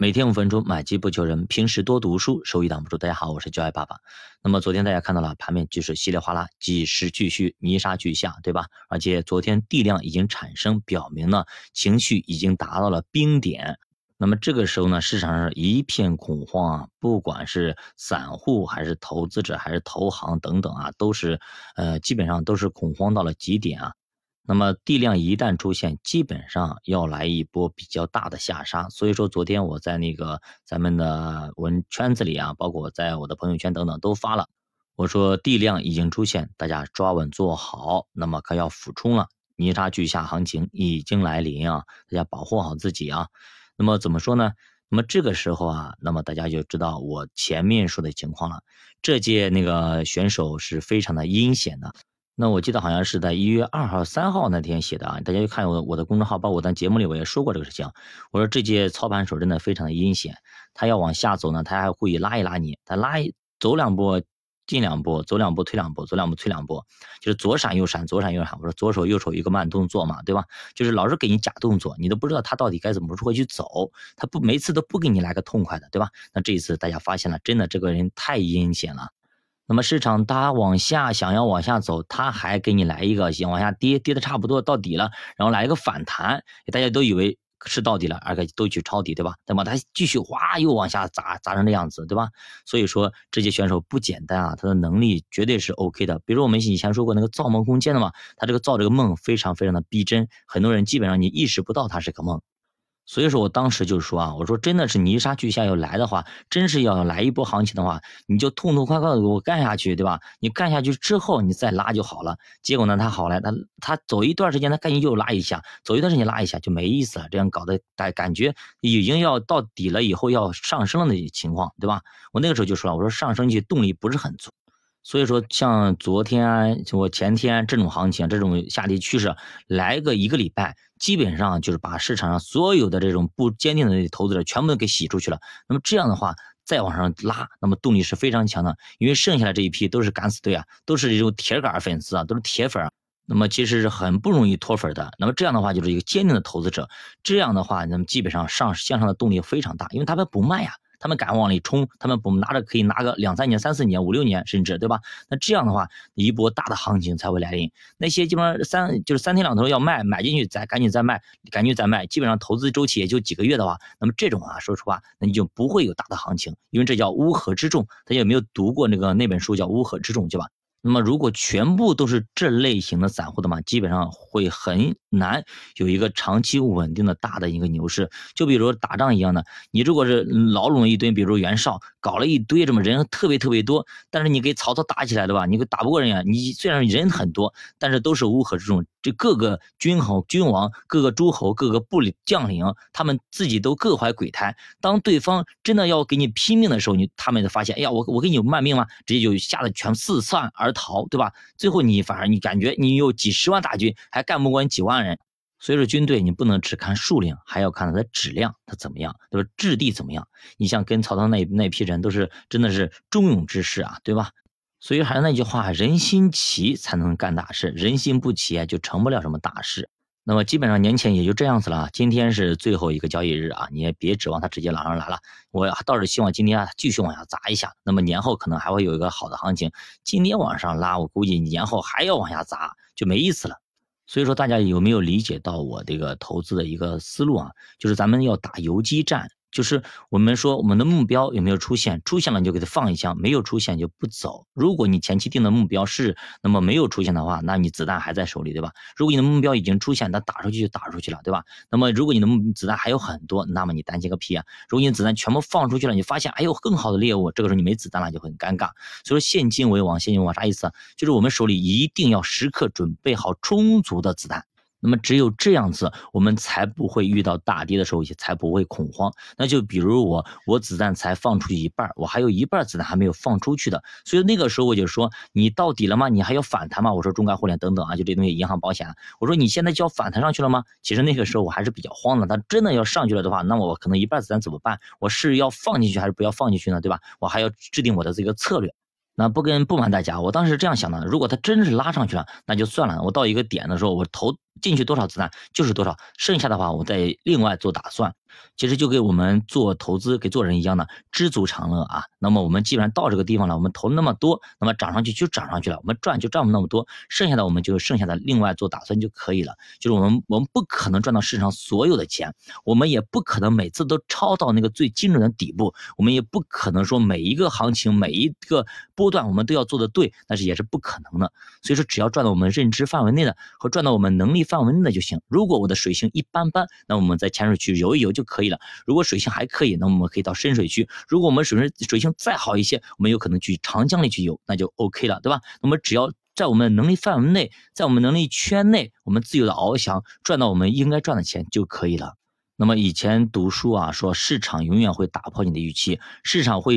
每天五分钟，买机不求人，平时多读书，收益挡不住。大家好，我是教爱爸爸。那么昨天大家看到了盘面就是稀里哗啦，几时俱续，泥沙俱下，对吧？而且昨天地量已经产生，表明呢情绪已经达到了冰点。那么这个时候呢，市场上一片恐慌啊，不管是散户还是投资者还是投行等等啊，都是呃基本上都是恐慌到了极点啊。那么地量一旦出现，基本上要来一波比较大的下杀。所以说，昨天我在那个咱们的文圈子里啊，包括在我的朋友圈等等都发了，我说地量已经出现，大家抓稳做好。那么可要俯冲了，泥沙俱下行情已经来临啊，大家保护好自己啊。那么怎么说呢？那么这个时候啊，那么大家就知道我前面说的情况了。这届那个选手是非常的阴险的。那我记得好像是在一月二号、三号那天写的啊，大家就看我我的公众号，包括我在节目里我也说过这个事情。我说这届操盘手真的非常的阴险，他要往下走呢，他还故意拉一拉你，他拉一走两步进两步，走两步退两步，走两步退两步，就是左闪右闪，左闪右闪。我说左手右手一个慢动作嘛，对吧？就是老是给你假动作，你都不知道他到底该怎么如何去走，他不每次都不给你来个痛快的，对吧？那这一次大家发现了，真的这个人太阴险了。那么市场它往下想要往下走，它还给你来一个先往下跌，跌的差不多到底了，然后来一个反弹，大家都以为是到底了，而且都去抄底，对吧？那么它继续哗又往下砸，砸成这样子，对吧？所以说这些选手不简单啊，他的能力绝对是 OK 的。比如我们以前说过那个造梦空间的嘛，他这个造这个梦非常非常的逼真，很多人基本上你意识不到它是个梦。所以说我当时就说啊，我说真的是泥沙俱下要来的话，真是要来一波行情的话，你就痛痛快快的给我干下去，对吧？你干下去之后，你再拉就好了。结果呢，他好了，他他走一段时间，他赶紧又拉一下，走一段时间拉一下就没意思了。这样搞得感感觉已经要到底了，以后要上升了的情况，对吧？我那个时候就说了，我说上升去动力不是很足。所以说，像昨天、我前天这种行情、这种下跌趋势，来个一个礼拜，基本上就是把市场上所有的这种不坚定的投资者全部都给洗出去了。那么这样的话，再往上拉，那么动力是非常强的，因为剩下的这一批都是敢死队啊，都是这种铁杆粉丝啊，都是铁粉啊。那么其实是很不容易脱粉的。那么这样的话，就是一个坚定的投资者。这样的话，那么基本上上向上的动力非常大，因为他们不卖呀。他们敢往里冲，他们不拿着可以拿个两三年、三四年、五六年，甚至对吧？那这样的话，一波大的行情才会来临。那些基本上三就是三天两头要卖，买进去再赶紧再卖，赶紧再卖，基本上投资周期也就几个月的话，那么这种啊，说实话，那你就不会有大的行情，因为这叫乌合之众。大家有没有读过那个那本书叫《乌合之众》，对吧？那么，如果全部都是这类型的散户的嘛，基本上会很难有一个长期稳定的大的一个牛市。就比如打仗一样的，你如果是老拢一堆，比如袁绍搞了一堆这么人特别特别多，但是你给曹操打起来的吧，你打不过人家。你虽然人很多，但是都是乌合之众。这各个君侯、君王、各个诸侯、各个部里将领，他们自己都各怀鬼胎。当对方真的要给你拼命的时候，你他们就发现，哎呀，我我给你卖命吗？直接就吓得全四散而逃，对吧？最后你反而你感觉你有几十万大军，还干不过你几万人。所以说军队你不能只看数量，还要看它的质量，它怎么样，对吧？质地怎么样？你像跟曹操那那批人，都是真的是忠勇之士啊，对吧？所以还是那句话，人心齐才能干大事，人心不齐啊，就成不了什么大事。那么基本上年前也就这样子了。今天是最后一个交易日啊，你也别指望它直接拉上来了。我倒是希望今天啊继续往下砸一下。那么年后可能还会有一个好的行情。今天往上拉，我估计年后还要往下砸，就没意思了。所以说大家有没有理解到我这个投资的一个思路啊？就是咱们要打游击战。就是我们说我们的目标有没有出现？出现了你就给它放一枪，没有出现就不走。如果你前期定的目标是那么没有出现的话，那你子弹还在手里，对吧？如果你的目标已经出现，那打出去就打出去了，对吧？那么如果你的子弹还有很多，那么你担心个屁啊！如果你子弹全部放出去了，你发现还有更好的猎物，这个时候你没子弹了就很尴尬。所以说现金为王，现金为王啥意思？就是我们手里一定要时刻准备好充足的子弹。那么只有这样子，我们才不会遇到大跌的时候，也才不会恐慌。那就比如我，我子弹才放出去一半，我还有一半子弹还没有放出去的，所以那个时候我就说，你到底了吗？你还要反弹吗？我说中概互联等等啊，就这东西，银行、保险，我说你现在就要反弹上去了吗？其实那个时候我还是比较慌的。它真的要上去了的话，那我可能一半子弹怎么办？我是要放进去还是不要放进去呢？对吧？我还要制定我的这个策略。那不跟不瞒大家，我当时这样想的，如果它真是拉上去了，那就算了。我到一个点的时候，我头进去多少子弹就是多少，剩下的话我再另外做打算。其实就给我们做投资、给做人一样的，知足常乐啊。那么我们基本上到这个地方了，我们投那么多，那么涨上去就涨上去了，我们赚就赚不那么多，剩下的我们就剩下的另外做打算就可以了。就是我们我们不可能赚到市场所有的钱，我们也不可能每次都抄到那个最精准的底部，我们也不可能说每一个行情、每一个波段我们都要做的对，那是也是不可能的。所以说，只要赚到我们认知范围内的和赚到我们能力范围内的就行。如果我的水性一般般，那我们在浅水区游一游就可以了。如果水性还可以，那我们可以到深水区。如果我们水性水性再好一些，我们有可能去长江里去游，那就 OK 了，对吧？那么只要在我们能力范围内，在我们能力圈内，我们自由的翱翔，赚到我们应该赚的钱就可以了。那么以前读书啊，说市场永远会打破你的预期，市场会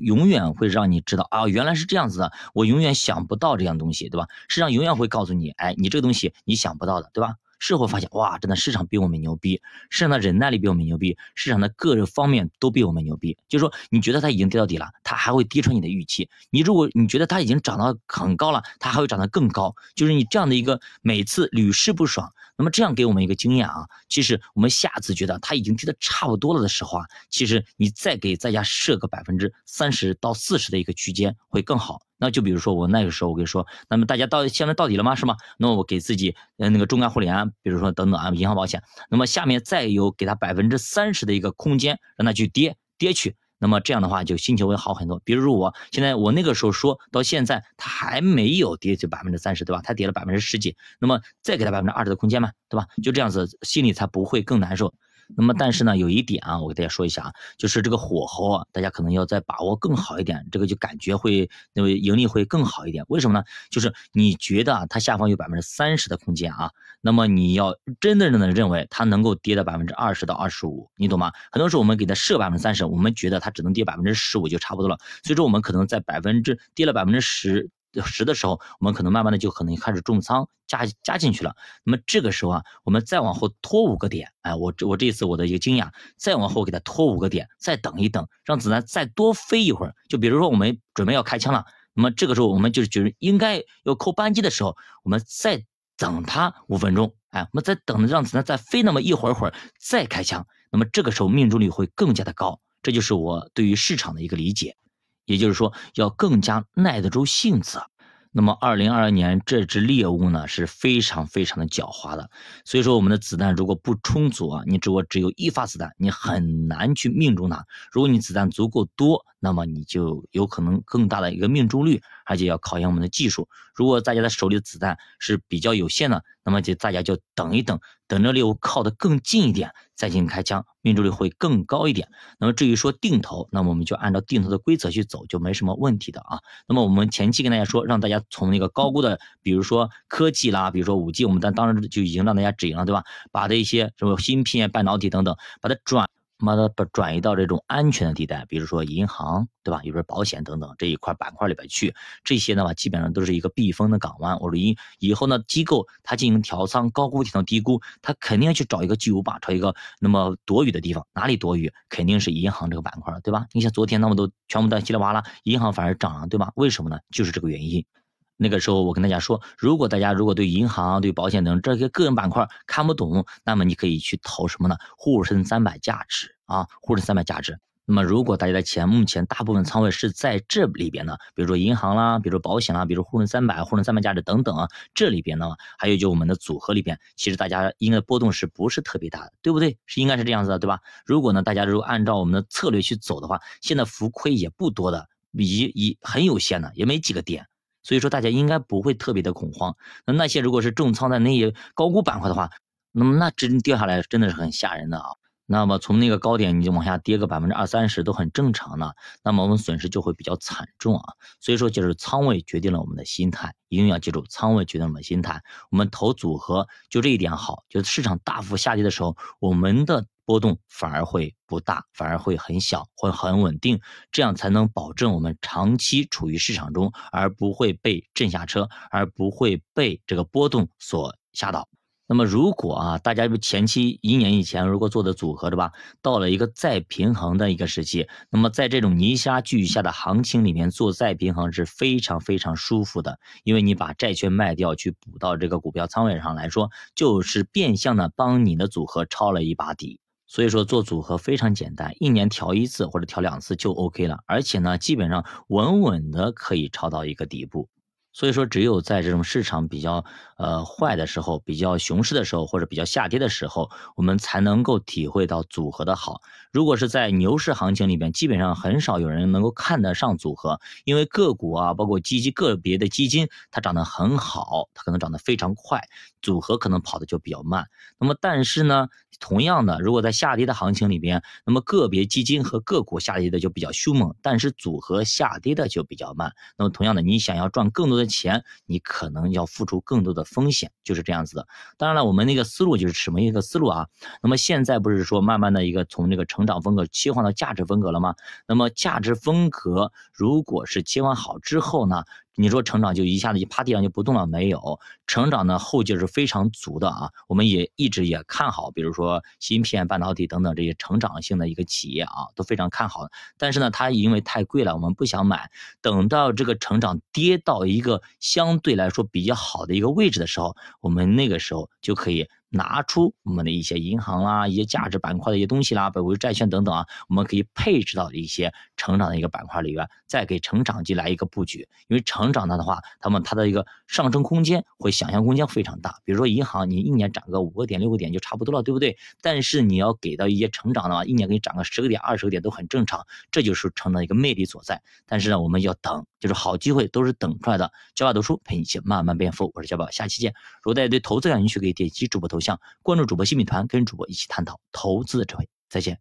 永远会让你知道啊，原来是这样子的，我永远想不到这样东西，对吧？市场永远会告诉你，哎，你这个东西你想不到的，对吧？事后发现，哇，真的市场比我们牛逼，市场的忍耐力比我们牛逼，市场的各个方面都比我们牛逼。就是说，你觉得它已经跌到底了，它还会跌穿你的预期。你如果你觉得它已经涨到很高了，它还会涨得更高。就是你这样的一个每次屡试不爽。那么这样给我们一个经验啊，其实我们下次觉得它已经跌得差不多了的时候啊，其实你再给大家设个百分之三十到四十的一个区间会更好。那就比如说我那个时候我跟你说，那么大家到现在到底了吗？是吗？那我给自己呃那个中概互联，比如说等等啊，银行保险，那么下面再有给他百分之三十的一个空间，让他去跌跌去。那么这样的话就心情会好很多。比如说我现在我那个时候说到现在，它还没有跌去百分之三十，对吧？它跌了百分之十几，那么再给他百分之二十的空间嘛，对吧？就这样子心里才不会更难受。那么，但是呢，有一点啊，我给大家说一下啊，就是这个火候啊，大家可能要再把握更好一点，这个就感觉会那个盈利会更好一点。为什么呢？就是你觉得啊，它下方有百分之三十的空间啊，那么你要真的的认为它能够跌到百分之二十到二十五，你懂吗？很多时候我们给它设百分之三十，我们觉得它只能跌百分之十五就差不多了，所以说我们可能在百分之跌了百分之十。十的时候，我们可能慢慢的就可能开始重仓加加进去了。那么这个时候啊，我们再往后拖五个点，哎，我这我这一次我的一个经验，再往后给它拖五个点，再等一等，让子弹再多飞一会儿。就比如说我们准备要开枪了，那么这个时候我们就觉得应该要扣扳机的时候，我们再等它五分钟，哎，我们再等让子弹再飞那么一会儿会儿再开枪，那么这个时候命中率会更加的高。这就是我对于市场的一个理解。也就是说，要更加耐得住性子。那么，二零二二年这只猎物呢是非常非常的狡猾的。所以说，我们的子弹如果不充足啊，你只我只有一发子弹，你很难去命中它。如果你子弹足够多，那么你就有可能更大的一个命中率，而且要考验我们的技术。如果大家的手里的子弹是比较有限的，那么就大家就等一等，等着猎物靠得更近一点再进行开枪，命中率会更高一点。那么至于说定投，那么我们就按照定投的规则去走，就没什么问题的啊。那么我们前期跟大家说，让大家从那个高估的，比如说科技啦，比如说五 G，我们当当时就已经让大家止盈了，对吧？把这一些什么芯片、半导体等等，把它转。把它把转移到这种安全的地带，比如说银行，对吧？比如说保险等等这一块板块里边去，这些的话基本上都是一个避风的港湾。我说以以后呢，机构它进行调仓，高估调到低估，它肯定要去找一个巨无霸，找一个那么躲雨的地方。哪里躲雨？肯定是银行这个板块，对吧？你像昨天那么多全部都稀里哗啦，银行反而涨了，对吧？为什么呢？就是这个原因。那个时候我跟大家说，如果大家如果对银行、对保险等这些个人板块看不懂，那么你可以去投什么呢？沪深三百价值啊，沪深三百价值。那么如果大家的钱目前大部分仓位是在这里边呢，比如说银行啦，比如说保险啦，比如沪深三百、沪深三百价值等等啊，这里边呢，还有就我们的组合里边，其实大家应该波动是不是特别大的，对不对？是应该是这样子的，对吧？如果呢，大家如果按照我们的策略去走的话，现在浮亏也不多的，以以很有限的，也没几个点。所以说大家应该不会特别的恐慌。那那些如果是重仓在那些高估板块的话，那么那真掉下来真的是很吓人的啊。那么从那个高点你就往下跌个百分之二三十都很正常的，那么我们损失就会比较惨重啊。所以说就是仓位决定了我们的心态，一定要记住仓位决定了我们心态。我们投组合就这一点好，就是市场大幅下跌的时候，我们的。波动反而会不大，反而会很小，会很稳定，这样才能保证我们长期处于市场中，而不会被震下车，而不会被这个波动所吓倒。那么如果啊，大家前期一年以前如果做的组合对吧，到了一个再平衡的一个时期，那么在这种泥沙俱下的行情里面做再平衡是非常非常舒服的，因为你把债券卖掉去补到这个股票仓位上来说，就是变相的帮你的组合抄了一把底。所以说做组合非常简单，一年调一次或者调两次就 OK 了，而且呢，基本上稳稳的可以抄到一个底部。所以说，只有在这种市场比较呃坏的时候、比较熊市的时候，或者比较下跌的时候，我们才能够体会到组合的好。如果是在牛市行情里边，基本上很少有人能够看得上组合，因为个股啊，包括基金个别的基金，它涨得很好，它可能涨得非常快，组合可能跑的就比较慢。那么，但是呢，同样的，如果在下跌的行情里边，那么个别基金和个股下跌的就比较凶猛，但是组合下跌的就比较慢。那么，同样的，你想要赚更多的钱，你可能要付出更多的风险，就是这样子的。当然了，我们那个思路就是什么一个思路啊？那么现在不是说慢慢的一个从这个成长风格切换到价值风格了吗？那么价值风格如果是切换好之后呢？你说成长就一下子就趴地上就不动了？没有，成长呢后劲是非常足的啊！我们也一直也看好，比如说芯片、半导体等等这些成长性的一个企业啊，都非常看好。但是呢，它因为太贵了，我们不想买。等到这个成长跌到一个相对来说比较好的一个位置的时候，我们那个时候就可以。拿出我们的一些银行啦、一些价值板块的一些东西啦，包括债券等等啊，我们可以配置到一些成长的一个板块里边，再给成长级来一个布局。因为成长的话，他们它的一个上升空间会想象空间非常大。比如说银行，你一年涨个五个点、六个点就差不多了，对不对？但是你要给到一些成长的话，一年给你涨个十个点、二十个点都很正常，这就是成长一个魅力所在。但是呢，我们要等，就是好机会都是等出来的。教爸读书陪你一起慢慢变富，我是教爸，下期见。如果大家对投资感兴趣，可以点击主播头。像关注主播新米团，跟主播一起探讨投资的智慧。再见。